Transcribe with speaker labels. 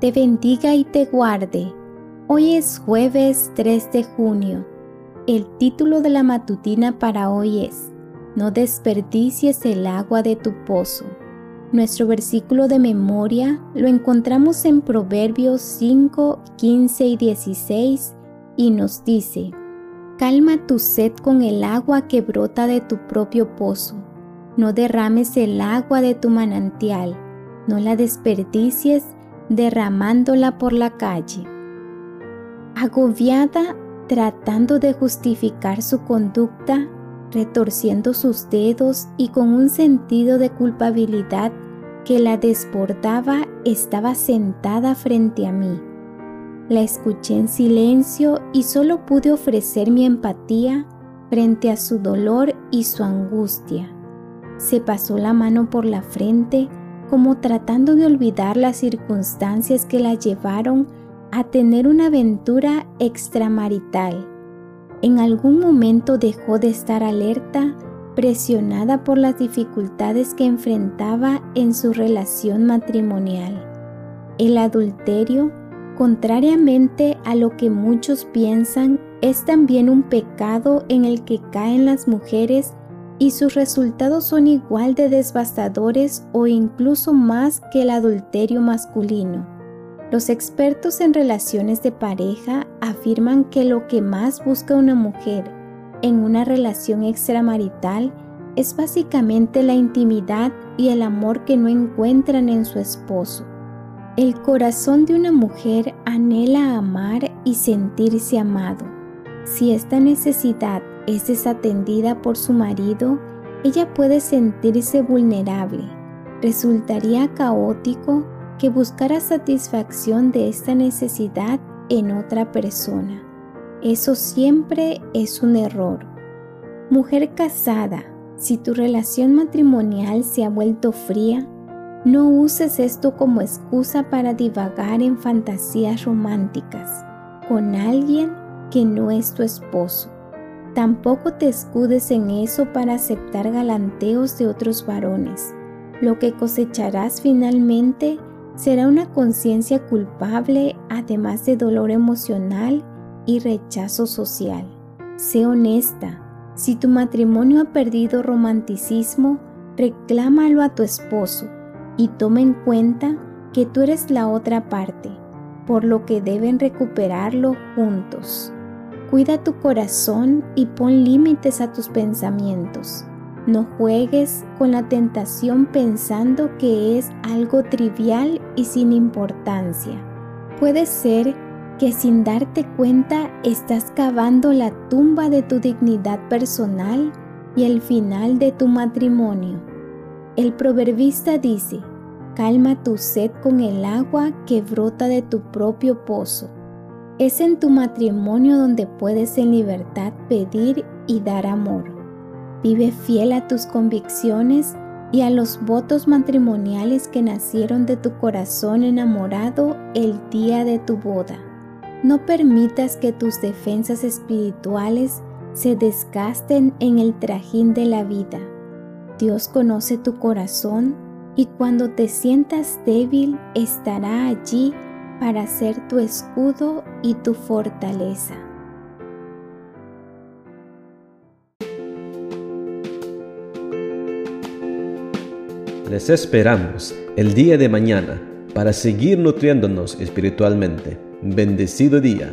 Speaker 1: te bendiga y te guarde. Hoy es jueves 3 de junio. El título de la matutina para hoy es No desperdicies el agua de tu pozo. Nuestro versículo de memoria lo encontramos en Proverbios 5, 15 y 16 y nos dice, Calma tu sed con el agua que brota de tu propio pozo. No derrames el agua de tu manantial, no la desperdicies derramándola por la calle. Agobiada, tratando de justificar su conducta, retorciendo sus dedos y con un sentido de culpabilidad que la desbordaba, estaba sentada frente a mí. La escuché en silencio y solo pude ofrecer mi empatía frente a su dolor y su angustia. Se pasó la mano por la frente como tratando de olvidar las circunstancias que la llevaron a tener una aventura extramarital en algún momento dejó de estar alerta, presionada por las dificultades que enfrentaba en su relación matrimonial. El adulterio, contrariamente a lo que muchos piensan, es también un pecado en el que caen las mujeres y sus resultados son igual de devastadores o incluso más que el adulterio masculino. Los expertos en relaciones de pareja afirman que lo que más busca una mujer en una relación extramarital es básicamente la intimidad y el amor que no encuentran en su esposo. El corazón de una mujer anhela amar y sentirse amado. Si esta necesidad es desatendida por su marido, ella puede sentirse vulnerable. Resultaría caótico que buscara satisfacción de esta necesidad en otra persona. Eso siempre es un error. Mujer casada, si tu relación matrimonial se ha vuelto fría, no uses esto como excusa para divagar en fantasías románticas con alguien que no es tu esposo. Tampoco te escudes en eso para aceptar galanteos de otros varones. Lo que cosecharás finalmente será una conciencia culpable además de dolor emocional y rechazo social. Sé honesta. Si tu matrimonio ha perdido romanticismo, reclámalo a tu esposo y toma en cuenta que tú eres la otra parte, por lo que deben recuperarlo juntos. Cuida tu corazón y pon límites a tus pensamientos. No juegues con la tentación pensando que es algo trivial y sin importancia. Puede ser que sin darte cuenta estás cavando la tumba de tu dignidad personal y el final de tu matrimonio. El proverbista dice, calma tu sed con el agua que brota de tu propio pozo. Es en tu matrimonio donde puedes en libertad pedir y dar amor. Vive fiel a tus convicciones y a los votos matrimoniales que nacieron de tu corazón enamorado el día de tu boda. No permitas que tus defensas espirituales se desgasten en el trajín de la vida. Dios conoce tu corazón y cuando te sientas débil estará allí para ser tu escudo y tu fortaleza.
Speaker 2: Les esperamos el día de mañana para seguir nutriéndonos espiritualmente. Bendecido día.